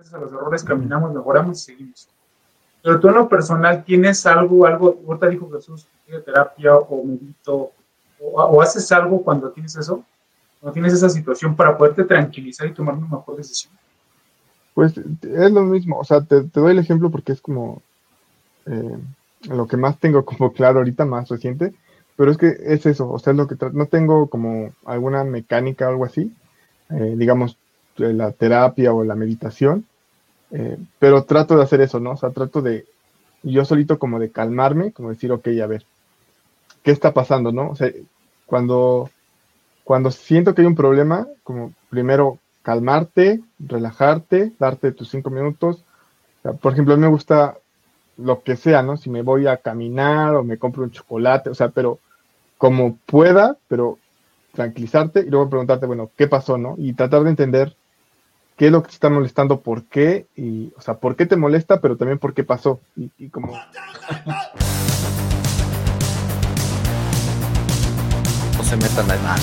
gracias a los errores caminamos, mejoramos y seguimos. Pero tú en lo personal tienes algo, algo, ahorita dijo Jesús, terapia o medito, o, haces algo cuando tienes eso, cuando tienes esa situación para poderte tranquilizar y tomar una mejor decisión. Pues es lo mismo, o sea, te, doy el ejemplo porque es como eh, lo que más tengo como claro ahorita, más reciente, pero es que es eso, o sea, es lo que no tengo como alguna mecánica o algo así, eh, digamos, la terapia o la meditación, eh, pero trato de hacer eso, ¿no? O sea, trato de yo solito como de calmarme, como decir, ok, a ver, ¿qué está pasando, no? O sea, cuando, cuando siento que hay un problema, como primero calmarte, relajarte, darte tus cinco minutos. por ejemplo, a mí me gusta lo que sea, ¿no? Si me voy a caminar o me compro un chocolate, o sea, pero como pueda, pero tranquilizarte y luego preguntarte, bueno, ¿qué pasó, no? Y tratar de entender qué es lo que te está molestando, por qué, y, o sea, por qué te molesta, pero también por qué pasó. Y, y como... No se metan en nada,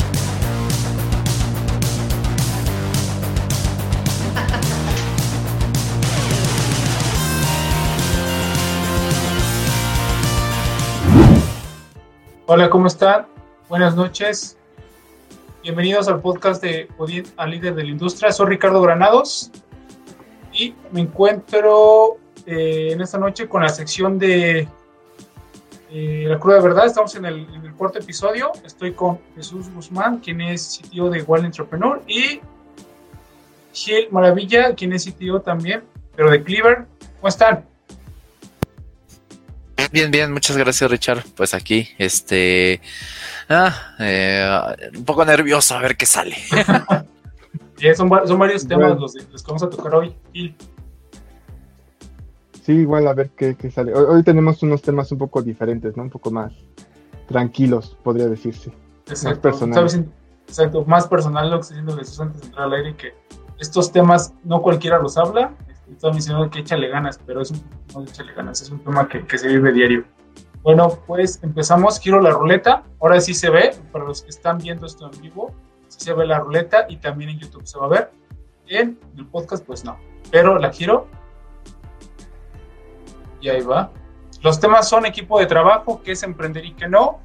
Hola, ¿cómo están? Buenas noches. Bienvenidos al podcast de Odin al líder de la industria. Soy Ricardo Granados y me encuentro eh, en esta noche con la sección de eh, La de Verdad. Estamos en el, cuarto episodio. Estoy con Jesús Guzmán, quien es sitio de Wild Entrepreneur, y Gil Maravilla, quien es sitio también, pero de Cleaver. ¿Cómo están? Bien, bien, muchas gracias Richard. Pues aquí, este, ah, eh, un poco nervioso a ver qué sale. son, varios temas los, que vamos a tocar hoy. Sí, igual a ver qué, sale. Hoy, tenemos unos temas un poco diferentes, ¿no? Un poco más tranquilos, podría decirse. Exacto. Más personal. Exacto, más personal lo que está diciendo Jesús antes de entrar al aire, que estos temas no cualquiera los habla, estaba mencionando que échale ganas, pero es un, no échale ganas, es un tema que, que se vive diario. Bueno, pues empezamos, quiero la ruleta, ahora sí se ve, para los que están viendo esto en vivo, sí se ve la ruleta y también en YouTube se va a ver, en el podcast pues no, pero la quiero y ahí va. Los temas son equipo de trabajo, qué es emprender y qué no,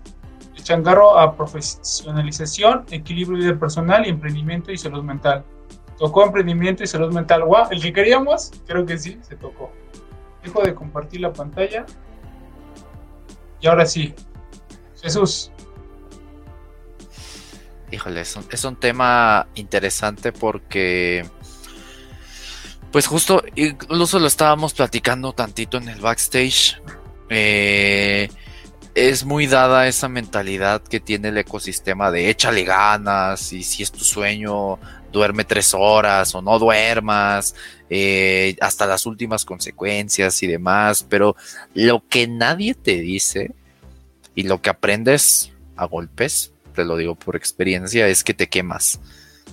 el changarro a profesionalización, equilibrio de personal y emprendimiento y salud mental. Tocó emprendimiento y salud mental. Wow, el que queríamos, creo que sí, se tocó. Dejo de compartir la pantalla. Y ahora sí, Jesús. Híjole, es un, es un tema interesante porque, pues justo, incluso lo estábamos platicando tantito en el backstage. Eh, es muy dada esa mentalidad que tiene el ecosistema de échale ganas y si es tu sueño, duerme tres horas o no duermas, eh, hasta las últimas consecuencias y demás, pero lo que nadie te dice y lo que aprendes a golpes, te lo digo por experiencia, es que te quemas.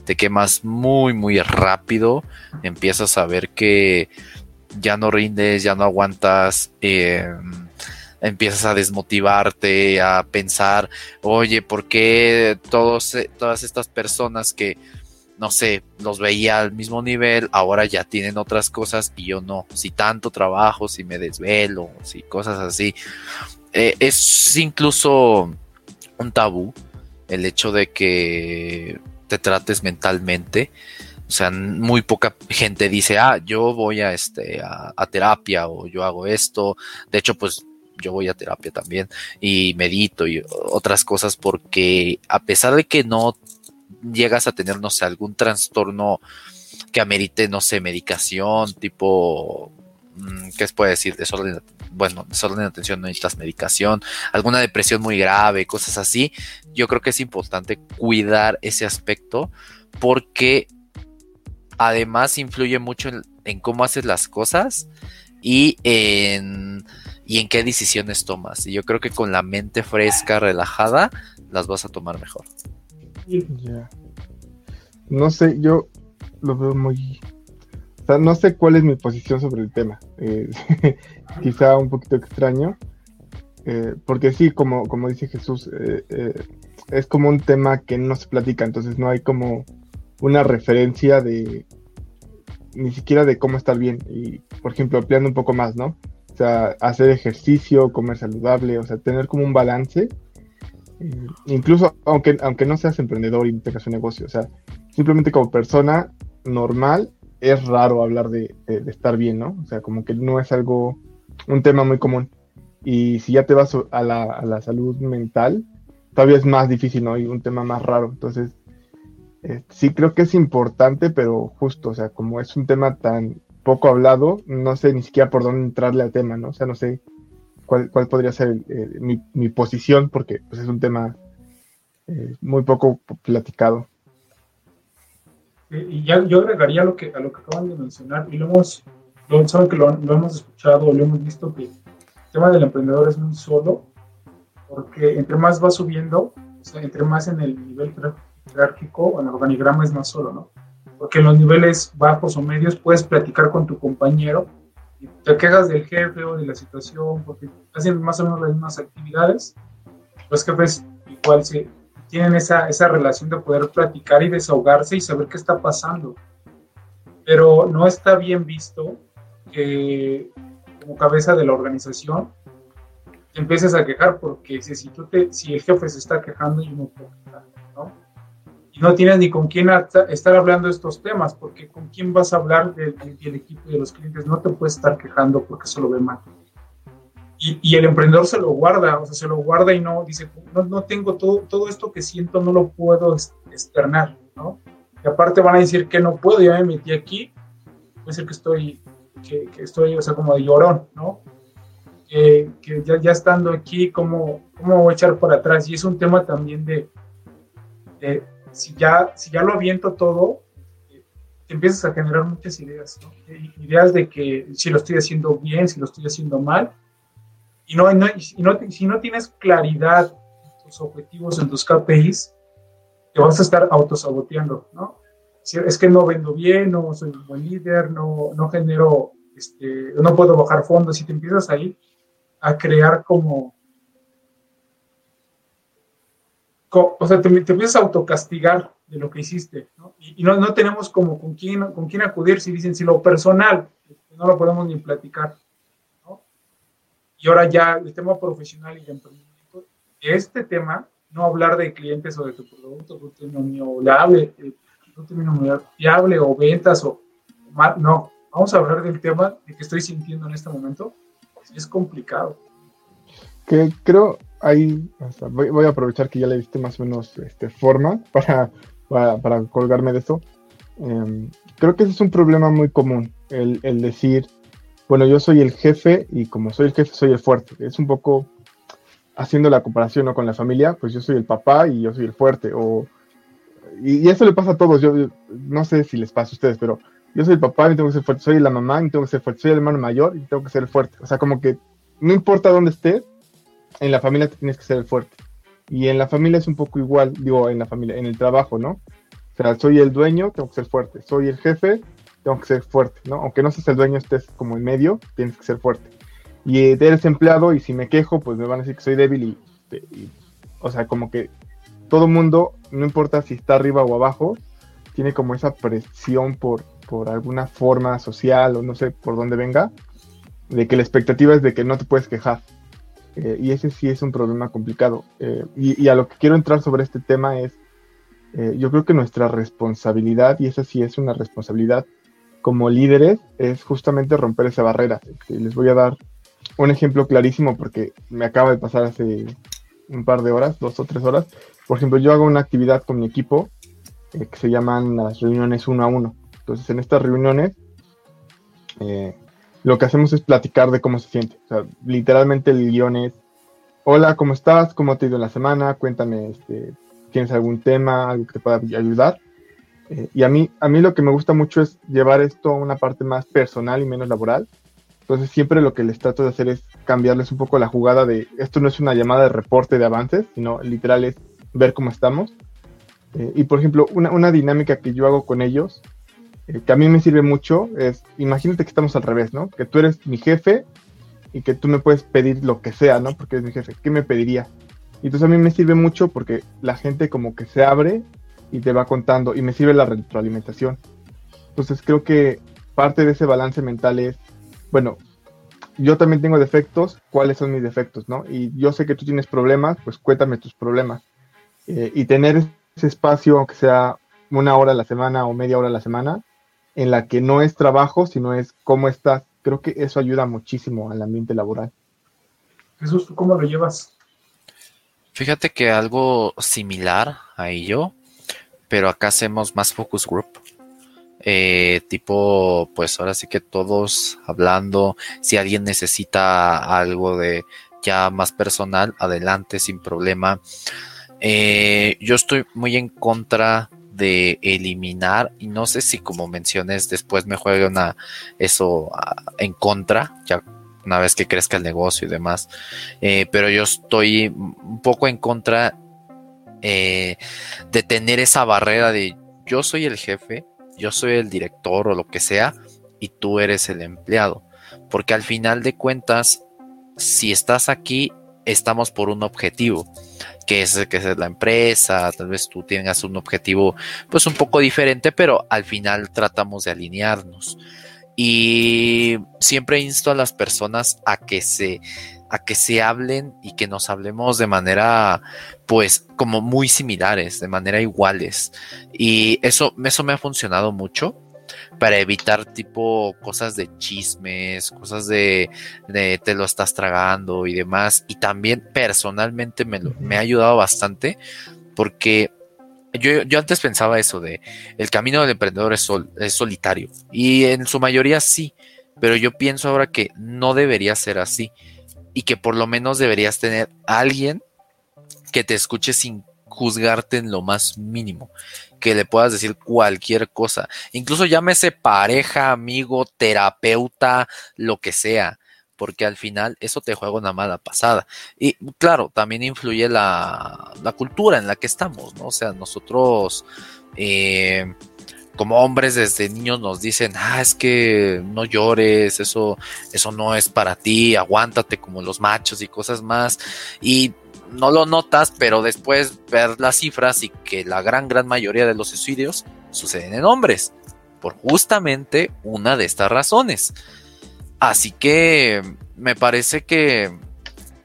Te quemas muy, muy rápido. Empiezas a ver que ya no rindes, ya no aguantas. Em, empiezas a desmotivarte, a pensar, oye, ¿por qué todos, todas estas personas que no sé, los veía al mismo nivel, ahora ya tienen otras cosas y yo no. Si tanto trabajo, si me desvelo, si cosas así. Eh, es incluso un tabú el hecho de que te trates mentalmente. O sea, muy poca gente dice, ah, yo voy a, este, a, a terapia o yo hago esto. De hecho, pues yo voy a terapia también y medito y otras cosas porque a pesar de que no llegas a tener, no sé, algún trastorno que amerite, no sé, medicación, tipo, mm, ¿qué se puede decir? Desorden, bueno, desorden de atención, no necesitas medicación, alguna depresión muy grave, cosas así. Yo creo que es importante cuidar ese aspecto porque además influye mucho en, cómo haces las cosas y en, y en qué decisiones tomas. Y yo creo que con la mente fresca, relajada, las vas a tomar mejor. No sé, yo lo veo muy... O sea, no sé cuál es mi posición sobre el tema. Eh, quizá un poquito extraño. Eh, porque sí, como, como dice Jesús, eh, es como un tema que no se platica, entonces no hay como una referencia de ni siquiera de cómo estar bien. Y, por ejemplo, ampliando un poco más, ¿no? O sea, hacer ejercicio, comer saludable, o sea, tener como un balance. Eh, incluso aunque, aunque no seas emprendedor y tengas un negocio, o sea, simplemente como persona normal, es raro hablar de, estar bien, ¿no? O sea, como que no es algo, un tema muy común. Y si ya te vas a la, a la salud mental, todavía es más difícil, ¿no? Y un tema más raro. Entonces, eh, sí creo que es importante, pero justo, o sea, como es un tema tan poco hablado, no sé ni siquiera por dónde entrarle al tema, ¿no? O sea, no sé cuál, cuál podría ser mi, mi, posición, porque pues, es un tema eh, muy poco platicado. Y ya yo agregaría lo que, a lo que acaban de mencionar, y lo hemos, lo, saben que lo, lo hemos escuchado, lo hemos visto, que el tema del emprendedor es muy solo, porque entre más va subiendo, o sea, entre más en el nivel jerárquico, en el organigrama es más solo, ¿no? Porque en los niveles bajos o medios puedes platicar con tu compañero te quejas del jefe o de la situación, porque hacen más o menos las mismas actividades. Los jefes igual se, tienen esa, esa relación de poder platicar y desahogarse y saber qué está pasando. Pero no está bien visto que como cabeza de la organización te empieces a quejar porque si, si, tú te, si el jefe se está quejando, yo no puedo quejar. Y no tienes ni con quién estar hablando estos temas, porque con quién vas a hablar del, equipo y de los clientes, no te puedes estar quejando porque eso lo ve mal. Y, el emprendedor se lo guarda, o sea, se lo guarda y no dice, no, no tengo todo, todo esto que siento, no lo puedo externar, ¿no? Y aparte van a decir que no puedo, ya me metí aquí, puede ser que estoy, que, que estoy, o sea, como de llorón, ¿no? que, ya, ya, estando aquí, ¿cómo, ¿cómo voy a echar para atrás? Y es un tema también de, si, ya, si ya lo aviento todo, eh, te empiezas a generar muchas ideas, ¿no? Ideas de que si lo estoy haciendo bien, si lo estoy haciendo mal. Y, no, no, y no, si no tienes claridad en tus objetivos, en tus KPIs, te vas a estar autosaboteando, ¿no? Es que no vendo bien, no soy un buen líder, no, no genero, este, no puedo bajar fondos. Si te empiezas ahí, a crear como... o sea, te, te, empiezas a autocastigar de lo que hiciste, ¿no? Y, no, no, tenemos como con quién, con quién acudir si dicen, si lo personal, no lo podemos ni platicar, ¿no? Y ahora ya el tema profesional y de emprendimiento, este tema, no hablar de clientes o de tu producto, viable, tu término viable o ventas o no, vamos a hablar del tema de que estoy sintiendo en este momento es complicado. Que creo ahí, voy, a aprovechar que ya le diste más o menos este, forma para, para, colgarme de esto. Em, creo que ese es un problema muy común, el, el, decir, bueno, yo soy el jefe y como soy el jefe soy el fuerte. Es un poco haciendo la comparación ¿no? con la familia, pues yo soy el papá y yo soy el fuerte. O, y, eso le pasa a todos, yo, no sé si les pasa a ustedes, pero yo soy el papá y tengo que ser fuerte, soy la mamá y tengo que ser fuerte, soy el hermano mayor y tengo que ser fuerte. O sea, como que no importa dónde estés, en la familia te tienes que ser el fuerte. Y en la familia es un poco igual, digo, en la familia, en el trabajo, ¿no? O sea, soy el dueño, tengo que ser fuerte. Soy el jefe, tengo que ser fuerte, ¿no? Aunque no seas el dueño, estés como en medio, tienes que ser fuerte. Y eres empleado y si me quejo, pues me van a decir que soy débil y, y o sea, como que todo mundo, no importa si está arriba o abajo, tiene como esa presión por, por alguna forma social o no sé por dónde venga, de que la expectativa es de que no te puedes quejar. Eh, y ese sí es un problema complicado. Eh, y, a lo que quiero entrar sobre este tema es, eh, yo creo que nuestra responsabilidad, y esa sí es una responsabilidad como líderes, es justamente romper esa barrera. les voy a dar un ejemplo clarísimo porque me acaba de pasar hace un par de horas, dos o tres horas. Por ejemplo, yo hago una actividad con mi equipo que se llaman las reuniones uno a uno. Entonces, en estas reuniones, eh, lo que hacemos es platicar de cómo se siente. O sea, literalmente el guion es, hola, ¿cómo estás? ¿Cómo te ha ido la semana? Cuéntame, este, ¿tienes algún tema, algo que te pueda ayudar? Eh, y a mí, a mí lo que me gusta mucho es llevar esto a una parte más personal y menos laboral. Entonces siempre lo que les trato de hacer es cambiarles un poco la jugada de, esto no es una llamada de reporte de avances, sino literal es ver cómo estamos. Eh, y por ejemplo, una, una dinámica que yo hago con ellos eh, que a mí me sirve mucho es, imagínate que estamos al revés, ¿no? Que tú eres mi jefe y que tú me puedes pedir lo que sea, ¿no? Porque eres mi jefe. ¿Qué me pediría? Y entonces a mí me sirve mucho porque la gente como que se abre y te va contando y me sirve la retroalimentación. Entonces creo que parte de ese balance mental es, bueno, yo también tengo defectos, ¿cuáles son mis defectos? ¿no? Y yo sé que tú tienes problemas, pues cuéntame tus problemas. Eh, y tener ese espacio, aunque sea una hora a la semana o media hora a la semana, en la que no es trabajo, sino es cómo estás, creo que eso ayuda muchísimo al ambiente laboral. Jesús, ¿tú cómo lo llevas? Fíjate que algo similar a ello, pero acá hacemos más focus group. Eh, tipo, pues ahora sí que todos hablando, si alguien necesita algo de ya más personal, adelante sin problema. Eh, yo estoy muy en contra de eliminar y no sé si como menciones después me juegue una eso ah, en contra ya una vez que crezca el negocio y demás eh, pero yo estoy un poco en contra de tener esa barrera de yo soy el jefe yo soy el director o lo que sea y tú eres el empleado. Porque al final de cuentas, si estás aquí, estamos por un objetivo, que es, que es la empresa, tal vez tú tengas un objetivo pues un poco diferente, pero al final tratamos de alinearnos. Y siempre insto a las personas a que se a que se hablen y que nos hablemos de manera, pues, como muy similares, de manera iguales. Y eso, eso me ha funcionado mucho para evitar tipo cosas de chismes, cosas de, te lo estás tragando y demás. Y también personalmente me, me ha ayudado bastante porque yo, yo, antes pensaba eso de el camino del emprendedor es, es solitario. Y en su mayoría sí, pero yo pienso ahora que no debería ser así. Y que por lo menos deberías tener a alguien que te escuche sin juzgarte en lo más mínimo, que le puedas decir cualquier cosa, incluso llámese pareja, amigo, terapeuta, lo que sea, porque al final eso te juega una mala pasada. Y claro, también influye la, la cultura en la que estamos, ¿no? O sea, nosotros... Eh, como hombres desde niños nos dicen, ah, es que no llores, eso, eso no es para ti, aguántate como los machos y cosas más. Y no lo notas, pero después ver las cifras y que la gran, gran mayoría de los suicidios suceden en hombres, por justamente una de estas razones. Así que me parece que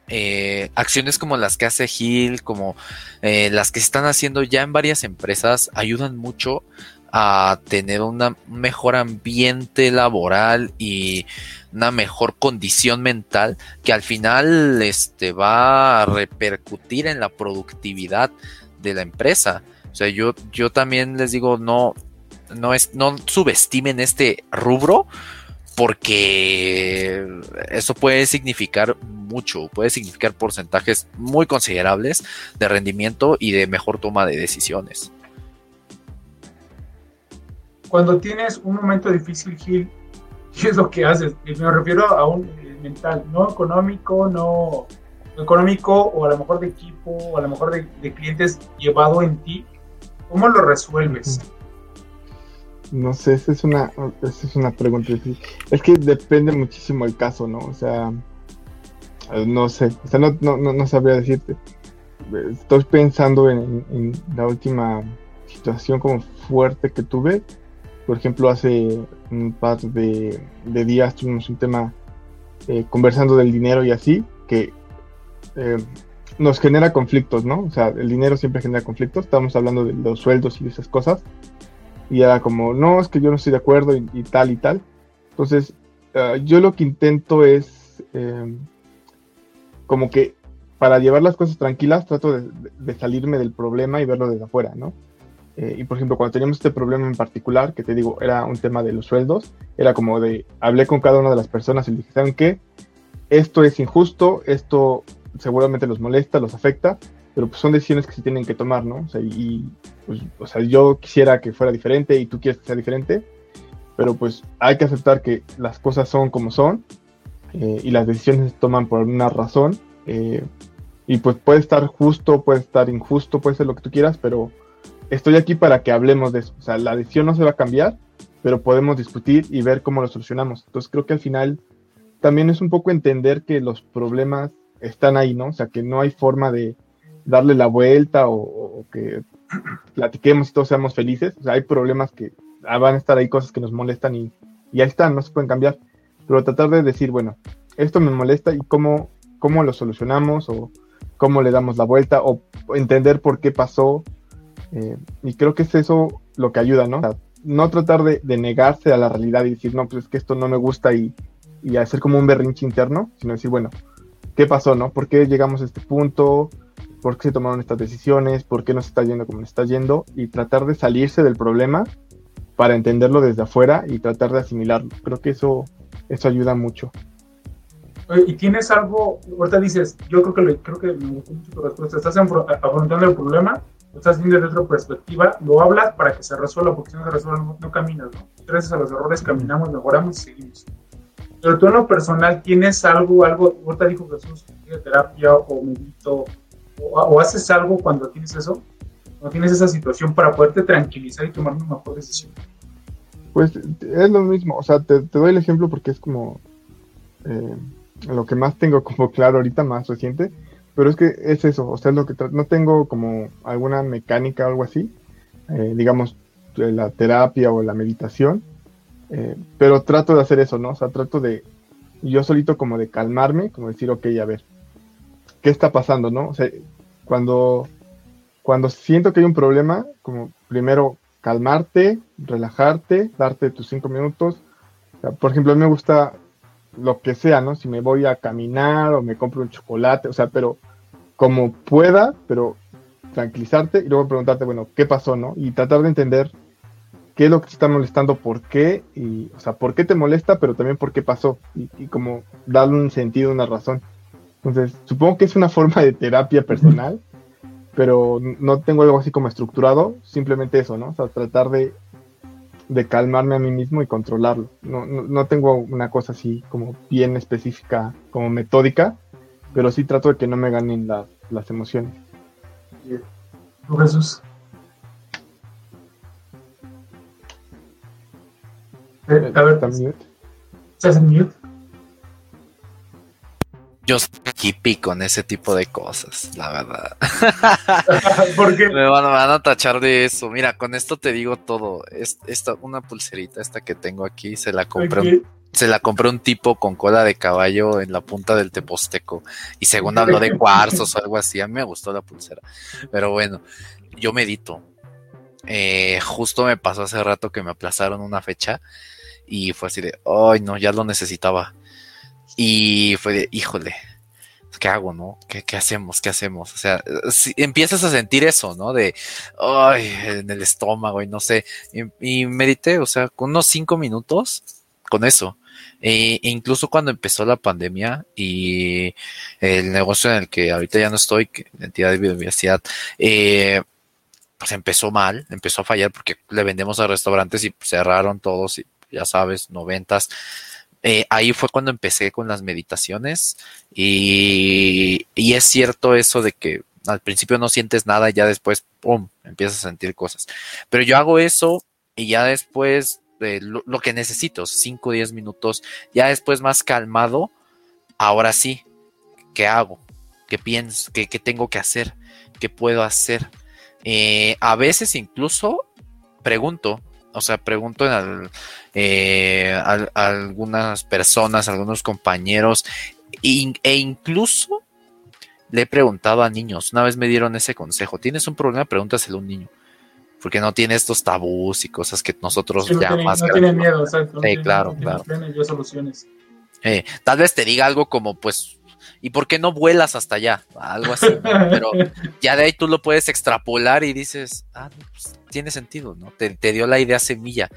eh, acciones como las que hace Gil, como eh, las que se están haciendo ya en varias empresas, ayudan mucho a tener un mejor ambiente laboral y una mejor condición mental que al final este, va a repercutir en la productividad de la empresa. O sea, yo, yo también les digo, no, no, es, no subestimen este rubro porque eso puede significar mucho, puede significar porcentajes muy considerables de rendimiento y de mejor toma de decisiones cuando tienes un momento difícil, Gil, ¿qué es lo que haces? Me refiero a un eh, mental, no económico, no económico o a lo mejor de equipo o a lo mejor de, clientes llevado en ti. ¿Cómo lo resuelves? No sé, esa es una, esa es una pregunta difícil. Es que depende muchísimo el caso, ¿no? O sea, no sé, o sea, no, no, no sabría decirte. Estoy pensando en, en la última situación como fuerte que tuve por ejemplo, hace un par de, días tuvimos un tema eh, conversando del dinero y así, que eh, nos genera conflictos, ¿no? O sea, el dinero siempre genera conflictos. Estamos hablando de los sueldos y esas cosas. Y era como, no, es que yo no estoy de acuerdo y, tal y tal. Entonces, eh, yo lo que intento es como que para llevar las cosas tranquilas, trato de, de, salirme del problema y verlo desde afuera, ¿no? Eh, y por ejemplo, cuando teníamos este problema en particular, que te digo, era un tema de los sueldos, era como de, hablé con cada una de las personas y le dije, ¿saben qué? Esto es injusto, esto seguramente los molesta, los afecta, pero pues son decisiones que se tienen que tomar, ¿no? O sea, y, pues, o sea, yo quisiera que fuera diferente y tú quieres que sea diferente, pero pues hay que aceptar que las cosas son como son eh, y las decisiones se toman por una razón. Eh, y pues puede estar justo, puede estar injusto, puede ser lo que tú quieras, pero estoy aquí para que hablemos de eso. O sea, la decisión no se va a cambiar, pero podemos discutir y ver cómo lo solucionamos. Entonces creo que al final también es un poco entender que los problemas están ahí, ¿no? O sea, que no hay forma de, darle la vuelta o, que platiquemos y todos seamos felices. O sea, hay problemas que van a estar ahí, cosas que nos molestan y, y ahí están, no se pueden cambiar. Pero tratar de decir, bueno, esto me molesta y cómo, cómo lo solucionamos o cómo le damos la vuelta o entender por qué pasó. Eh, y creo que es eso lo que ayuda, ¿no? no tratar de, negarse a la realidad y decir, no, pues es que esto no me gusta y, y hacer como un berrinche interno, sino decir, bueno, ¿qué pasó, no? ¿Por qué llegamos a este punto? ¿Por qué se tomaron estas decisiones? ¿Por qué nos está yendo como nos está yendo? Y tratar de salirse del problema para entenderlo desde afuera y tratar de asimilarlo. Creo que eso, eso ayuda mucho. Y tienes algo, ahorita dices, yo creo que, le, creo que tu respuesta, estás afrontando el problema, estás viendo desde otra perspectiva, lo hablas para que se resuelva, porque si no se resuelve no, caminas, ¿no? Gracias a los errores caminamos, mejoramos y seguimos. Pero tú en lo personal tienes algo, algo, ahorita dijo Jesús, terapia o medito, o, haces algo cuando tienes eso, cuando tienes esa situación para poderte tranquilizar y tomar una mejor decisión. Pues es lo mismo, o sea, te, te doy el ejemplo porque es como... Eh, lo que más tengo como claro ahorita, más reciente, pero es que es eso, o sea, es lo que no tengo como alguna mecánica o algo así, eh, digamos, la terapia o la meditación, eh, pero trato de hacer eso, ¿no? O sea, trato de yo solito como de calmarme, como decir, ok, a ver, ¿qué está pasando, no? O sea, cuando, cuando siento que hay un problema, como primero calmarte, relajarte, darte tus cinco minutos. por ejemplo, a mí me gusta lo que sea, ¿no? Si me voy a caminar o me compro un chocolate, o sea, pero como pueda, pero tranquilizarte y luego preguntarte, bueno, ¿qué pasó, no? Y tratar de entender qué es lo que te está molestando, por qué, y, o sea, por qué te molesta, pero también por qué pasó, y, como darle un sentido, una razón. Entonces, supongo que es una forma de terapia personal, pero no tengo algo así como estructurado, simplemente eso, ¿no? O sea, tratar de de calmarme a mí mismo y controlarlo. No, no, tengo una cosa así como bien específica, como metódica, pero sí trato de que no me ganen las emociones. ¿Tú, Jesús? Eh, a ver, ¿estás en mute? yo soy hippie con ese tipo de cosas, la verdad. ¿Por qué? Me van, a tachar de eso. Mira, con esto te digo todo. esta, una pulserita, esta que tengo aquí, se la compré un, se la compré un tipo con cola de caballo en la punta del teposteco. Y según habló de cuarzos o algo así, a mí me gustó la pulsera. Pero bueno, yo medito. Eh, justo me pasó hace rato que me aplazaron una fecha y fue así de, ay no, ya lo necesitaba y fue de, híjole, ¿qué hago, no? ¿Qué, hacemos? ¿Qué hacemos? O sea, empiezas a sentir eso, ¿no? De, ay, en el estómago y no sé. Y, medité, o sea, con unos cinco minutos con eso. E, incluso cuando empezó la pandemia y el negocio en el que ahorita ya no estoy, entidad de biodiversidad, eh, pues empezó mal, empezó a fallar porque le vendemos a restaurantes y cerraron todos y ya sabes, noventas. Eh, ahí fue cuando empecé con las meditaciones y, es cierto eso de que al principio no sientes nada y ya después, ¡pum!, empiezas a sentir cosas. Pero yo hago eso y ya después lo, que necesito, 5 o 10 minutos, ya después más calmado, ahora sí, ¿qué hago? ¿Qué pienso? ¿Qué, tengo que hacer? ¿Qué puedo hacer? Eh, a veces incluso pregunto, o sea, pregunto eh, a, algunas personas, a algunos compañeros, e incluso le he preguntado a niños. Una vez me dieron ese consejo. ¿Tienes un problema? Pregúntaselo a un niño. Porque no tiene estos tabús y cosas que nosotros ya más. No tiene miedo, exacto. Sí, claro, claro. soluciones. Eh, tal vez te diga algo como, pues, ¿y por qué no vuelas hasta allá? Algo así, pero ya de ahí tú lo puedes extrapolar y dices, ah, pues, tiene sentido, ¿no? Te, dio la idea semilla.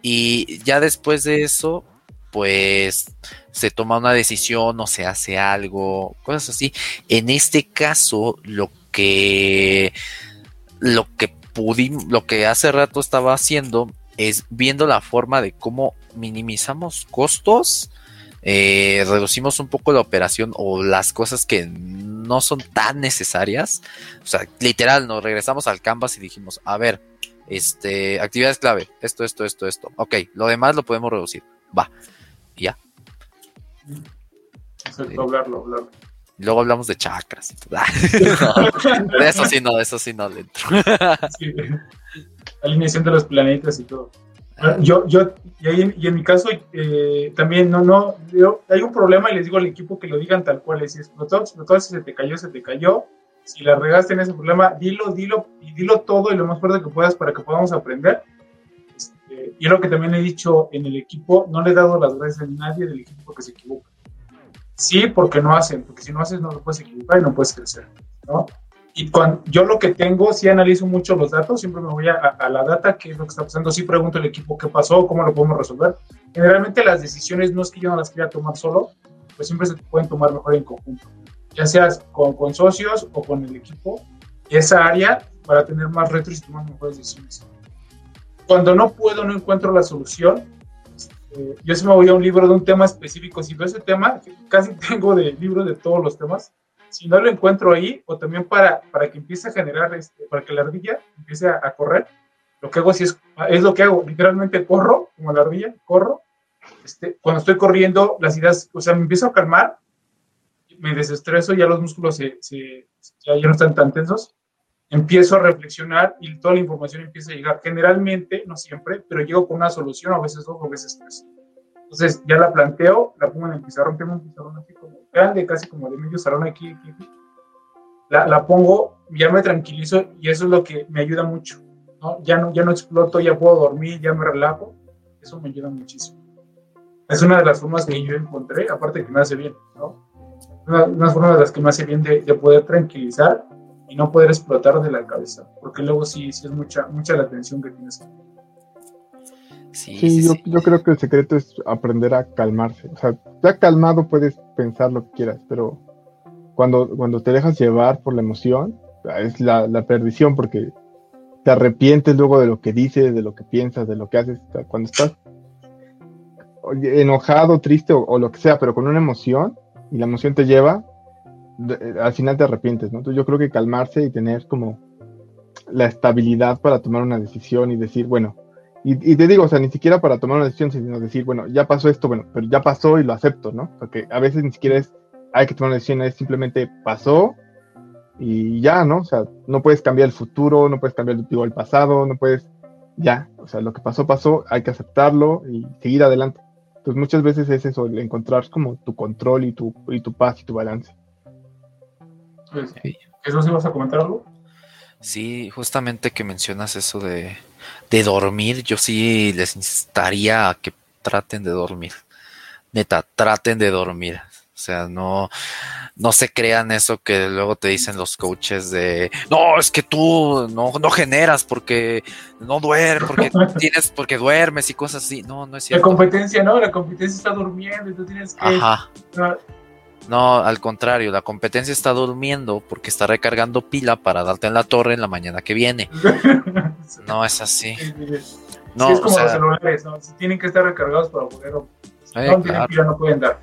Y ya después de eso, pues se toma una decisión o se hace algo, cosas así. En este caso, lo que lo que pudimos, lo que hace rato estaba haciendo es viendo la forma de cómo minimizamos costos eh, reducimos un poco la operación o las cosas que no son tan necesarias. O sea, literal, nos regresamos al canvas y dijimos, a ver, este, actividades clave, esto, esto, esto, esto. Ok, lo demás lo podemos reducir. Va, ya. Exacto, hablarlo, hablarlo. Luego hablamos de chakras. de eso sí no, de eso sí no le entro. sí, alineación de los planetas y todo. Ah, yo, yo, y, en, mi caso, eh, también no, no, hay un problema y les digo al equipo que lo digan tal cual, si explotó, explotó, si se te cayó, se te cayó, si la regaste en ese problema, dilo, dilo, y dilo todo y lo más fuerte que puedas para que podamos aprender. Este, y es lo que también he dicho en el equipo, no le he dado las gracias a nadie del equipo que se equivoca. Sí, porque no hacen, porque si no haces no lo puedes equivocar y no puedes crecer, ¿no? Y cuando yo lo que tengo, sí analizo mucho los datos, siempre me voy a, la data, qué es lo que está pasando, sí pregunto al equipo qué pasó, cómo lo podemos resolver. Generalmente las decisiones no es que yo no las quiera tomar solo, pues siempre se pueden tomar mejor en conjunto, ya seas con, con socios o con el equipo, esa área para tener más retos y tomar mejores decisiones. Cuando no puedo, no encuentro la solución, eh, yo sí me voy a un libro de un tema específico, si veo ese tema, casi tengo de libros de todos los temas, si no lo encuentro ahí, o también para, para que empiece a generar, este, para que la ardilla empiece a, correr, lo que hago así es, es lo que hago, literalmente corro, como la ardilla, corro, este, cuando estoy corriendo, las ideas, o sea, me empiezo a calmar, me desestreso, ya los músculos se, se, ya no están tan tensos, empiezo a reflexionar y toda la información empieza a llegar. Generalmente, no siempre, pero llego con una solución, a veces dos, a veces tres. Entonces ya la planteo, la pongo en el pizarrón, tengo un pizarrón así como grande, casi como de medio salón aquí, aquí, La, la, pongo, ya me tranquilizo y eso es lo que me ayuda mucho. ¿no? Ya, no, ya no exploto, ya puedo dormir, ya me relajo. Eso me ayuda muchísimo. Es una de las formas que yo encontré, aparte que me hace bien, ¿no? Una, una forma de las que me hace bien de, de poder tranquilizar y no poder explotar de la cabeza, porque luego sí, sí es mucha, mucha la atención que tienes que Sí, yo, yo, creo que el secreto es aprender a calmarse. O sea, ya calmado puedes pensar lo que quieras, pero cuando, cuando te dejas llevar por la emoción, es la, la perdición porque te arrepientes luego de lo que dices, de lo que piensas, de lo que haces. cuando estás enojado, triste o, lo que sea, pero con una emoción y la emoción te lleva, al final te arrepientes, ¿no? Entonces yo creo que calmarse y tener como la estabilidad para tomar una decisión y decir, bueno, y, te digo, o sea, ni siquiera para tomar una decisión, sino decir, bueno, ya pasó esto, bueno, pero ya pasó y lo acepto, ¿no? Porque a veces ni siquiera es, hay que tomar una decisión, es simplemente pasó y ya, ¿no? O sea, no puedes cambiar el futuro, no puedes cambiar el pasado, no puedes, ya, o sea, lo que pasó, pasó, hay que aceptarlo y seguir adelante. Entonces muchas veces es eso, encontrar como tu control y tu, y tu paz y tu balance. ¿Eso sí vas a comentar algo? Sí, justamente que mencionas eso de, de dormir, yo sí les instaría a que traten de dormir. Neta, traten de dormir. O sea, no, no se crean eso que luego te dicen los coaches de no, es que tú no, no generas porque no duermes, porque tienes, porque duermes y cosas así. No, no es cierto. La competencia, no, la competencia está durmiendo y tú tienes que. Ajá. No, al contrario, la competencia está durmiendo porque está recargando pila para darte en la torre en la mañana que viene. No es así. No, es como los celulares, ¿no? tienen que estar recargados para poder. Eh, no claro. pila, no pueden dar.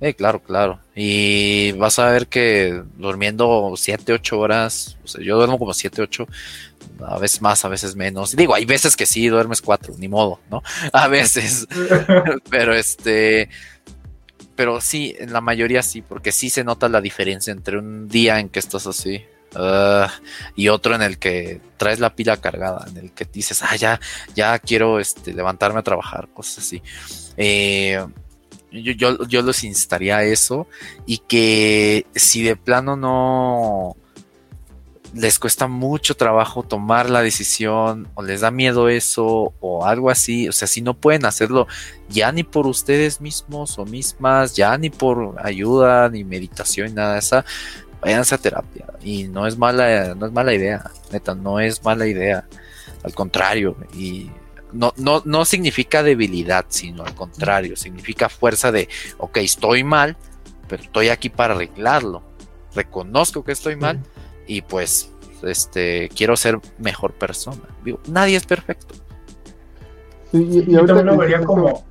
Eh, claro, claro. Y vas a ver que durmiendo 7, 8 horas, o sea, yo duermo como 7, 8, a veces más, a veces menos. Digo, hay veces que sí duermes 4, ni modo, ¿no? A veces. Pero este pero sí, en la mayoría sí, porque sí se nota la diferencia entre un día en que estás así uh, y otro en el que traes la pila cargada, en el que dices, ah, ya, ya quiero este, levantarme a trabajar, cosas así. Eh, yo, yo, yo los instaría a eso y que si de plano no les cuesta mucho trabajo tomar la decisión o les da miedo eso o algo así, o sea, si no pueden hacerlo ya ni por ustedes mismos o mismas, ya ni por ayuda ni meditación, nada de esa, váyanse a terapia. Y no es mala, no es mala idea, neta, no es mala idea, al contrario, y no, no, no significa debilidad, sino al contrario, significa fuerza de, ok, estoy mal, pero estoy aquí para arreglarlo, reconozco que estoy mal y pues este quiero ser mejor persona. nadie es perfecto. Sí, y, yo también lo vería como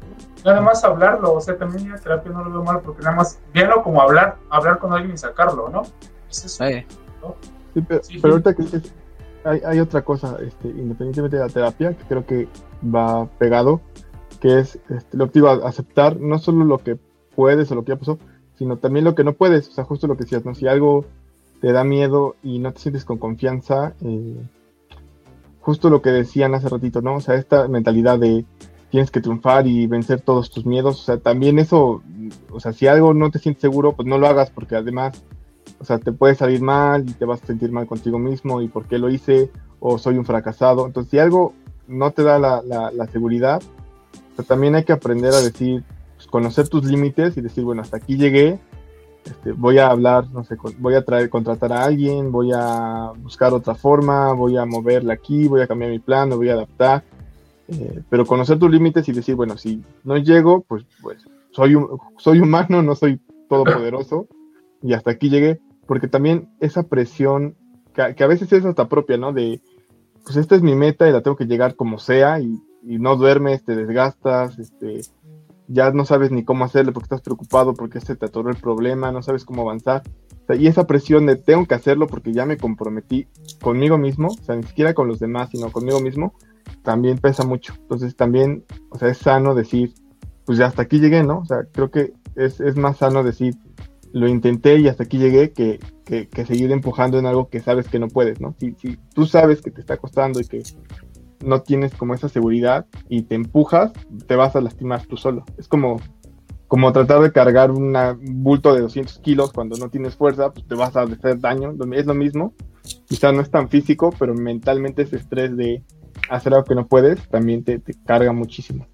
nada más hablarlo, o sea, también la terapia no lo veo mal porque nada más véanlo como hablar, hablar con alguien y sacarlo, ¿no? Es eso, Sí, pero, ahorita que dices, hay, hay, otra cosa, este, independientemente de la terapia, que creo que va pegado, que es este, lo que digo, aceptar no solo lo que puedes o lo que ya pasó, sino también lo que no puedes, o sea, justo lo que decías, ¿no? Si algo te da miedo y no te sientes con confianza, eh, justo lo que decían hace ratito, ¿no? O sea, esta mentalidad de tienes que triunfar y vencer todos tus miedos, o sea, también eso, o sea, si algo no te sientes seguro, pues no lo hagas porque además, o sea, te puede salir mal y te vas a sentir mal contigo mismo y por qué lo hice o soy un fracasado. Entonces, si algo no te da la, la, seguridad, pues también hay que aprender a decir, pues, conocer tus límites y decir, bueno, hasta aquí llegué, este, voy a hablar, no sé, voy a traer, contratar a alguien, voy a buscar otra forma, voy a moverla aquí, voy a cambiar mi plan, me voy a adaptar. Eh, pero conocer tus límites y decir, bueno, si no llego, pues, pues soy, soy humano, no soy todopoderoso y hasta aquí llegué, porque también esa presión, que, que, a veces es hasta propia, ¿no? De, pues esta es mi meta y la tengo que llegar como sea y, y no duermes, te desgastas, este, ya no sabes ni cómo hacerlo porque estás preocupado porque se te atoró el problema, no sabes cómo avanzar. y esa presión de tengo que hacerlo porque ya me comprometí conmigo mismo, o sea, ni siquiera con los demás, sino conmigo mismo, también pesa mucho. Entonces también, o sea, es sano decir, pues ya hasta aquí llegué, ¿no? O sea, creo que es, es más sano decir, lo intenté y hasta aquí llegué que, que, que, seguir empujando en algo que sabes que no puedes, ¿no? Si, si tú sabes que te está costando y que no tienes como esa seguridad y te empujas, te vas a lastimar tú solo. Es como, como tratar de cargar un bulto de 200 kilos cuando no tienes fuerza, pues te vas a hacer daño. Es lo mismo. Quizá no es tan físico, pero mentalmente ese estrés de hacer algo que no puedes también te, te carga muchísimo.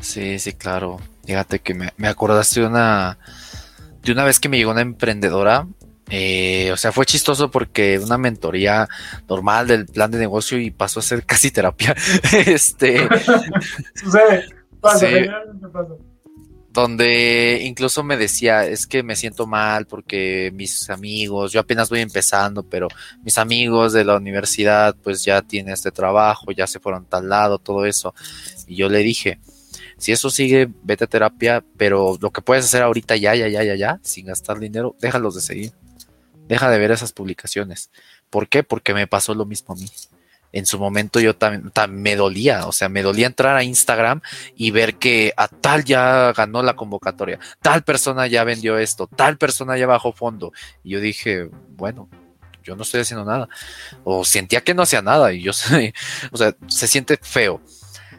Sí, sí, claro. Fíjate que me, me acordaste de una, de una vez que me llegó una emprendedora eh, o sea, fue chistoso porque una mentoría normal del plan de negocio y pasó a ser casi terapia. este. Sucede, pasa, pasa. Donde incluso me decía, es que me siento mal porque mis amigos, yo apenas voy empezando, pero mis amigos de la universidad pues ya tienen este trabajo, ya se fueron tal lado, todo eso. Y yo le dije, si eso sigue, vete a terapia, pero lo que puedes hacer ahorita ya, ya, ya, ya, ya, sin gastar dinero, déjalos de seguir deja de ver esas publicaciones. ¿Por qué? Porque me pasó lo mismo a mí. En su momento yo también me dolía, o sea, me dolía entrar a Instagram y ver que a tal ya ganó la convocatoria, tal persona ya vendió esto, tal persona ya bajó fondo. Y yo dije, bueno, yo no estoy haciendo nada. O sentía que no hacía nada y yo, o sea, se siente feo.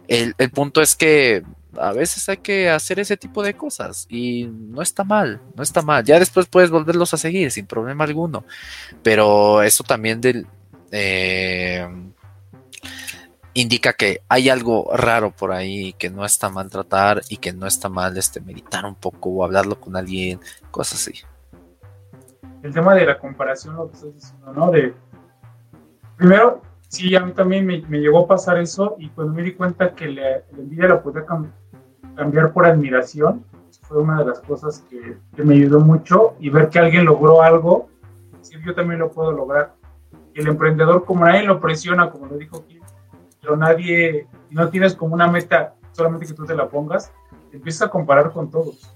El, el punto es que a veces hay que hacer ese tipo de cosas y no está mal, no está mal. Ya después puedes volverlos a seguir sin problema alguno. Pero eso también eh, indica que hay algo raro por ahí que no está mal tratar y que no está mal este, meditar un poco o hablarlo con alguien, cosas así. El tema de la comparación, lo que estás diciendo, ¿no? De, primero, sí, a mí también me, llegó a pasar eso y cuando me di cuenta que la, envidia la podía cambiar por admiración, fue una de las cosas que, me ayudó mucho y ver que alguien logró algo, decir yo también lo puedo lograr. El emprendedor, como nadie lo presiona, como lo dijo Kim, pero nadie, no tienes como una meta, solamente que tú te la pongas, empiezas a comparar con todos,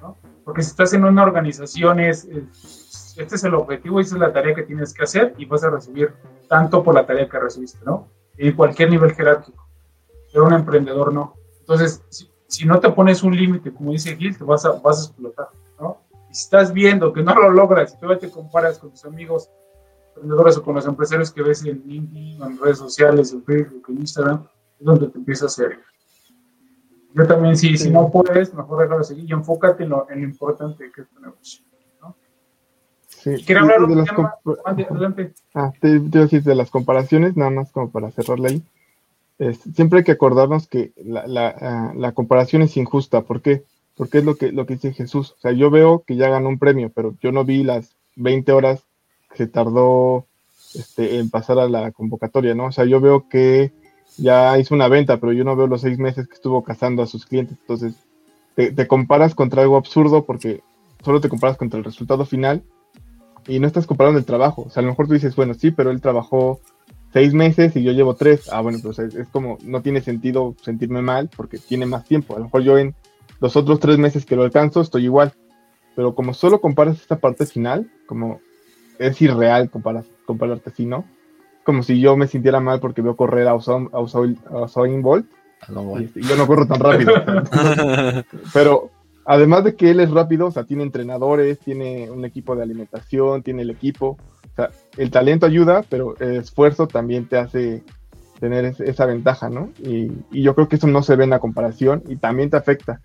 ¿no? Porque si estás en una organización, es, este es el objetivo esa es la tarea que tienes que hacer y vas a recibir tanto por la tarea que recibiste, ¿no? En cualquier nivel jerárquico. Pero un emprendedor no. Entonces, si, no te pones un límite, como dice Gil, te vas a, vas a explotar, ¿no? Y si estás viendo que no lo logras y todavía te comparas con tus amigos emprendedores o con los empresarios que ves en LinkedIn, en redes sociales, en Facebook, en Instagram, es donde te empieza a hacer. Yo también, si, si no puedes, mejor déjalo seguir y enfócate en lo, en lo importante que es tu negocio. Sí. hablar de las Ah, te, decir de las comparaciones, nada más como para cerrarla ahí. siempre hay que acordarnos que la, la, ah, la, comparación es injusta. ¿Por qué? Porque es lo que, lo que dice Jesús. O sea, yo veo que ya ganó un premio, pero yo no vi las 20 horas que tardó este, en pasar a la convocatoria, ¿no? O sea, yo veo que ya hizo una venta, pero yo no veo los seis meses que estuvo cazando a sus clientes. Entonces, te, te comparas contra algo absurdo porque solo te comparas contra el resultado final y no estás comparando el trabajo. O sea, a lo mejor tú dices, bueno, sí, pero él trabajó seis meses y yo llevo tres. Ah, bueno, pues es, como, no tiene sentido sentirme mal porque tiene más tiempo. A lo mejor yo en los otros tres meses que lo alcanzo estoy igual. Pero como solo comparas esta parte final, como es irreal comparar, compararte así, ¿no? Como si yo me sintiera mal porque veo correr a Usain, a Bolt. y yo no corro tan rápido. pero además de que él es rápido, o sea, tiene entrenadores, tiene un equipo de alimentación, tiene el equipo, o sea, el talento ayuda, pero el esfuerzo también te hace tener esa ventaja, ¿no? Y, yo creo que eso no se ve en la comparación y también te afecta.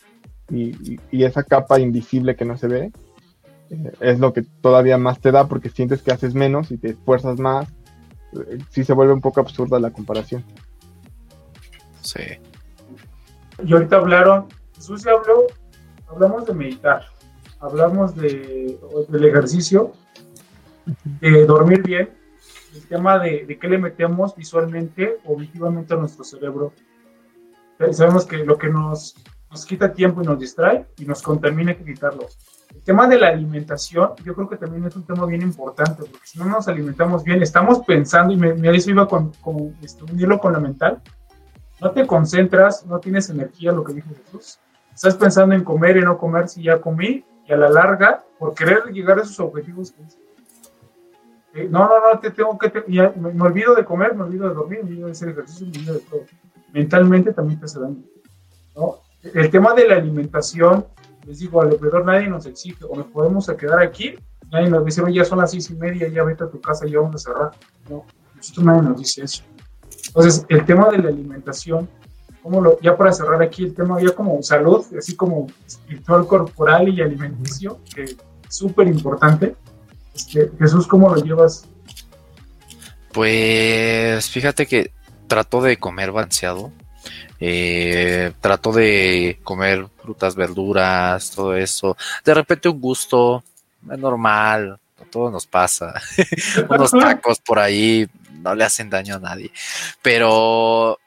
Y, esa capa invisible que no se ve eh, es lo que todavía más te da porque sientes que haces menos y te esfuerzas más. Eh, sí se vuelve un poco absurda la comparación. Sí. Y ahorita hablaron, Jesús habló, hablamos de meditar, hablamos de, del ejercicio, de dormir bien, el tema de, de qué le metemos visualmente o auditivamente a nuestro cerebro. Eh, sabemos que lo que nos, nos quita tiempo y nos distrae y nos contamina hay que quitarlo. El tema de la alimentación, yo creo que también es un tema bien importante, porque si no nos alimentamos bien, estamos pensando, y me, me eso iba con, con este, unirlo con la mental, no te concentras, no tienes energía, lo que dijo Jesús. Estás pensando en comer y no comer si ya comí, y a la larga, por querer llegar a esos objetivos, eh, no, no, no, te tengo que, me, olvido de comer, me olvido de dormir, me olvido de hacer ejercicio, me olvido de todo. Mentalmente también te hace daño. ¿no? El tema de la alimentación, les digo, al alrededor nadie nos exige, o nos podemos quedar aquí, nadie nos dice, ya son las seis y media, ya vete a tu casa, ya vamos a cerrar. No, nosotros nadie nos dice eso. Entonces, el tema de la alimentación, como lo, ya para cerrar aquí el tema, ya como salud, así como espiritual, corporal y alimenticio, que es súper importante. Este, Jesús, ¿cómo lo llevas? Pues fíjate que trato de comer balanceado. Eh, trato de comer frutas, verduras, todo eso. De repente un gusto es normal, todo nos pasa. Unos tacos por ahí no le hacen daño a nadie. Pero,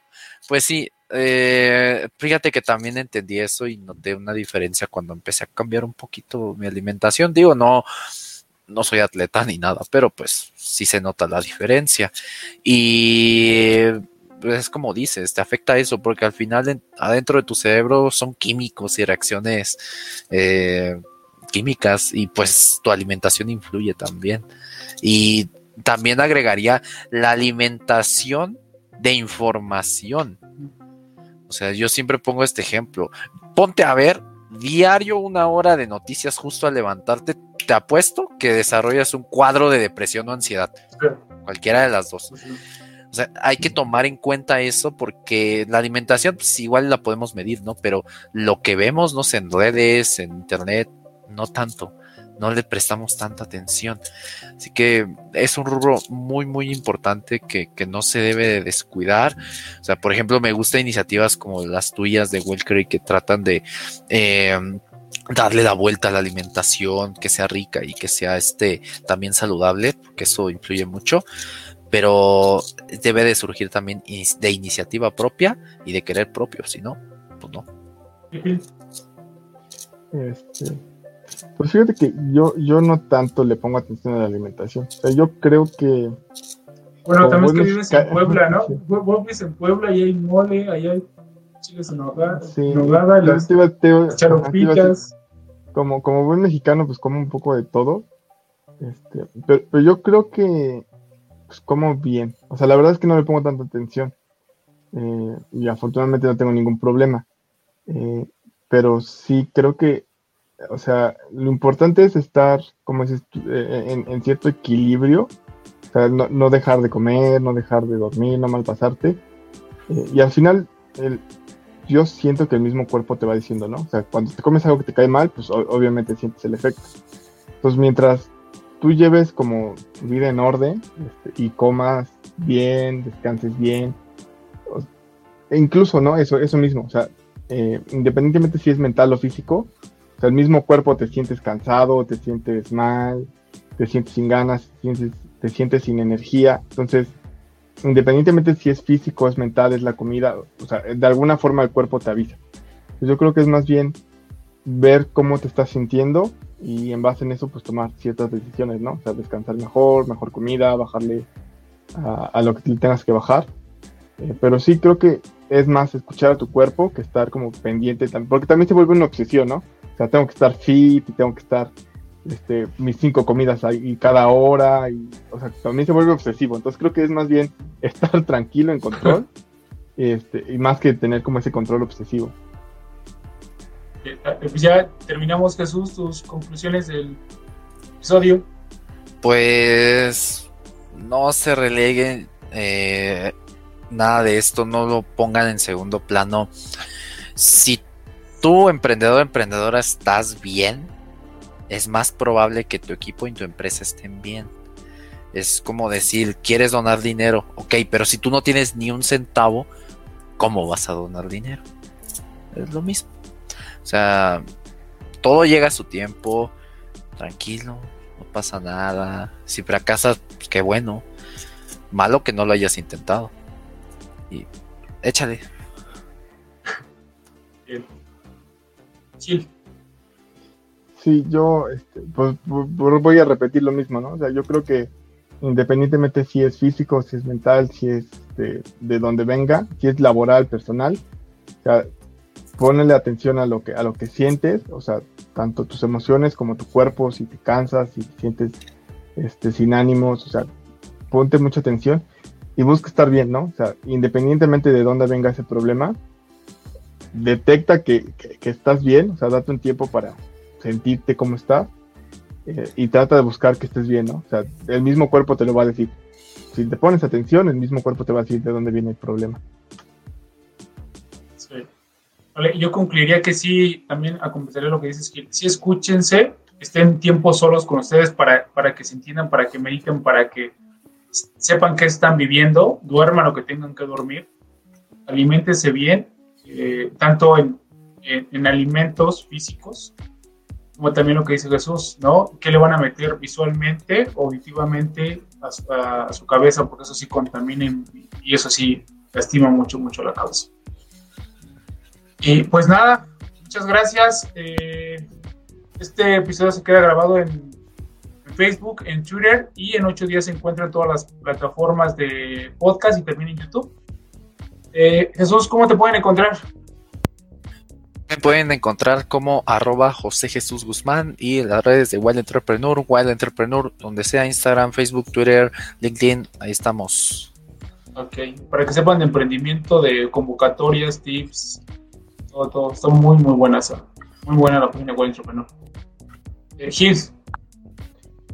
pues sí, eh, fíjate que también entendí eso y noté una diferencia cuando empecé a cambiar un poquito mi alimentación. Digo, no, no soy atleta ni nada, pero pues sí se nota la diferencia. Y pues, es como dices, te afecta eso, porque al final adentro de tu cerebro son químicos y reacciones eh, químicas y pues tu alimentación influye también. Y también agregaría la alimentación de información. O sea, yo siempre pongo este ejemplo. Ponte a ver diario una hora de noticias justo al levantarte. Te apuesto que desarrollas un cuadro de depresión o ansiedad. Cualquiera de las dos. O sea, hay que tomar en cuenta eso porque la alimentación, pues igual la podemos medir, ¿no? Pero lo que vemos, no sé, en redes, en internet, no tanto no le prestamos tanta atención. Así que es un rubro muy, muy importante que, no se debe de descuidar. O sea, por ejemplo, me gustan iniciativas como las tuyas de Welker que tratan de em, darle la vuelta a la alimentación, que sea rica y que sea este también saludable, porque eso influye mucho. Pero debe de surgir también de iniciativa propia y de querer propio, si no, pues no. Este, pues fíjate que yo, yo no tanto le pongo atención a la alimentación. O sea, yo creo que. Bueno, también es que vives en Puebla, ¿no? Vos vives en Puebla y hay mole, ahí hay chiles en hogar, sí, nogada, las, charopitas. Como, como buen mexicano, pues como un poco de todo. Este, pero, yo creo que pues, como bien. O sea, la verdad es que no le pongo tanta atención. Eh, y afortunadamente no tengo ningún problema. Eh, pero sí creo que o sea, lo importante es estar, como dices, eh, en, cierto equilibrio, o sea, no, dejar de comer, no dejar de dormir, no malpasarte. Eh, y al final, el, yo siento que el mismo cuerpo te va diciendo, ¿no? O sea, cuando te comes algo que te cae mal, pues obviamente sientes el efecto. Entonces, mientras tú lleves como vida en orden este, y comas bien, descanses bien, e incluso, ¿no? Eso, eso mismo, o sea, eh, independientemente si es mental o físico, o sea, el mismo cuerpo te sientes cansado, te sientes mal, te sientes sin ganas, te sientes, sin energía. Entonces, independientemente si es físico, es mental, es la comida, o sea, de alguna forma el cuerpo te avisa. yo creo que es más bien ver cómo te estás sintiendo y en base en eso pues tomar ciertas decisiones, ¿no? O sea, descansar mejor, mejor comida, bajarle a, lo que tengas que bajar. Eh, pero sí creo que es más escuchar a tu cuerpo que estar como pendiente, porque también se vuelve una obsesión, ¿no? Sea, tengo que estar fit y tengo que estar este, mis cinco comidas ahí cada hora y, o sea, también se vuelve obsesivo. Entonces creo que es más bien estar tranquilo en control este, y más que tener como ese control obsesivo. Ok, Eh, pues ya terminamos, Jesús, tus conclusiones del episodio. Pues no se releguen eh, nada de esto, no lo pongan en segundo plano. Si tú, emprendedor, emprendedora, estás bien, es más probable que tu equipo y tu empresa estén bien. Es como decir, quieres donar dinero, ok, pero si tú no tienes ni un centavo, ¿cómo vas a donar dinero? Es lo mismo. O sea, todo llega a su tiempo, tranquilo, no pasa nada. Si fracasas, pues qué bueno. Malo que no lo hayas intentado. Y échale. Sí. Sí, yo este, pues, voy a repetir lo mismo, ¿no? O sea, yo creo que independientemente si es físico, si es mental, si es de, de donde venga, si es laboral, personal, o sea, ponle atención a lo que a lo que sientes, o sea, tanto tus emociones como tu cuerpo, si te cansas, si te sientes este, sin ánimos, o sea, ponte mucha atención y busca estar bien, ¿no? O sea, independientemente de dónde venga ese problema, detecta que, que, estás bien, o sea, date un tiempo para sentirte cómo estás eh, y trata de buscar que estés bien, ¿no? O sea, el mismo cuerpo te lo va a decir. Si te pones atención, el mismo cuerpo te va a decir de dónde viene el problema. Sí. Yo concluiría que sí, también a lo que dices, que sí escúchense, estén tiempo solos con ustedes para, para que se entiendan, para que mediten, para que sepan qué están viviendo, duerman lo que tengan que dormir, alimentense bien, eh, tanto en, en, alimentos físicos, como también lo que dice Jesús, ¿no? ¿Qué le van a meter visualmente, auditivamente a, a su cabeza? Porque eso sí contamina y eso sí lastima mucho, mucho la cabeza. Y pues nada, muchas gracias. Eh, este episodio se queda grabado en Facebook, en Twitter y en ocho días se encuentra en todas las plataformas de podcast y también en YouTube. Eh, Jesús, ¿cómo te pueden encontrar? Me pueden encontrar como arroba José Jesús Guzmán y en las redes de Wild Entrepreneur, Wild Entrepreneur, donde sea Instagram, Facebook, Twitter, LinkedIn, ahí estamos. Ok, para que sepan de emprendimiento, de convocatorias, tips, todo, todo, está muy, muy buena muy buena la página de Wild Entrepreneur. Eh,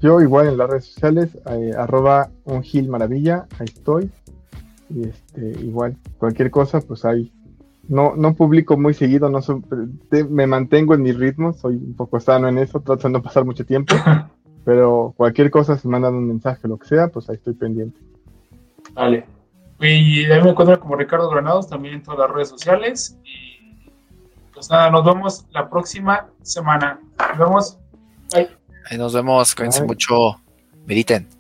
yo igual en las redes sociales, eh, arroba un Gil Maravilla, ahí estoy. Y este, igual, cualquier cosa, pues ahí. No, no publico muy seguido, no me mantengo en mi ritmo, soy un poco sano en eso, trato de no pasar mucho tiempo. pero cualquier cosa, si mandan un mensaje, lo que sea, pues ahí estoy pendiente. Vale. Y ahí me encuentro como Ricardo Granados, también en todas las redes sociales. Y pues nada, nos vemos la próxima semana. Nos vemos. Bye. Ahí nos vemos, cuídense mucho, mediten.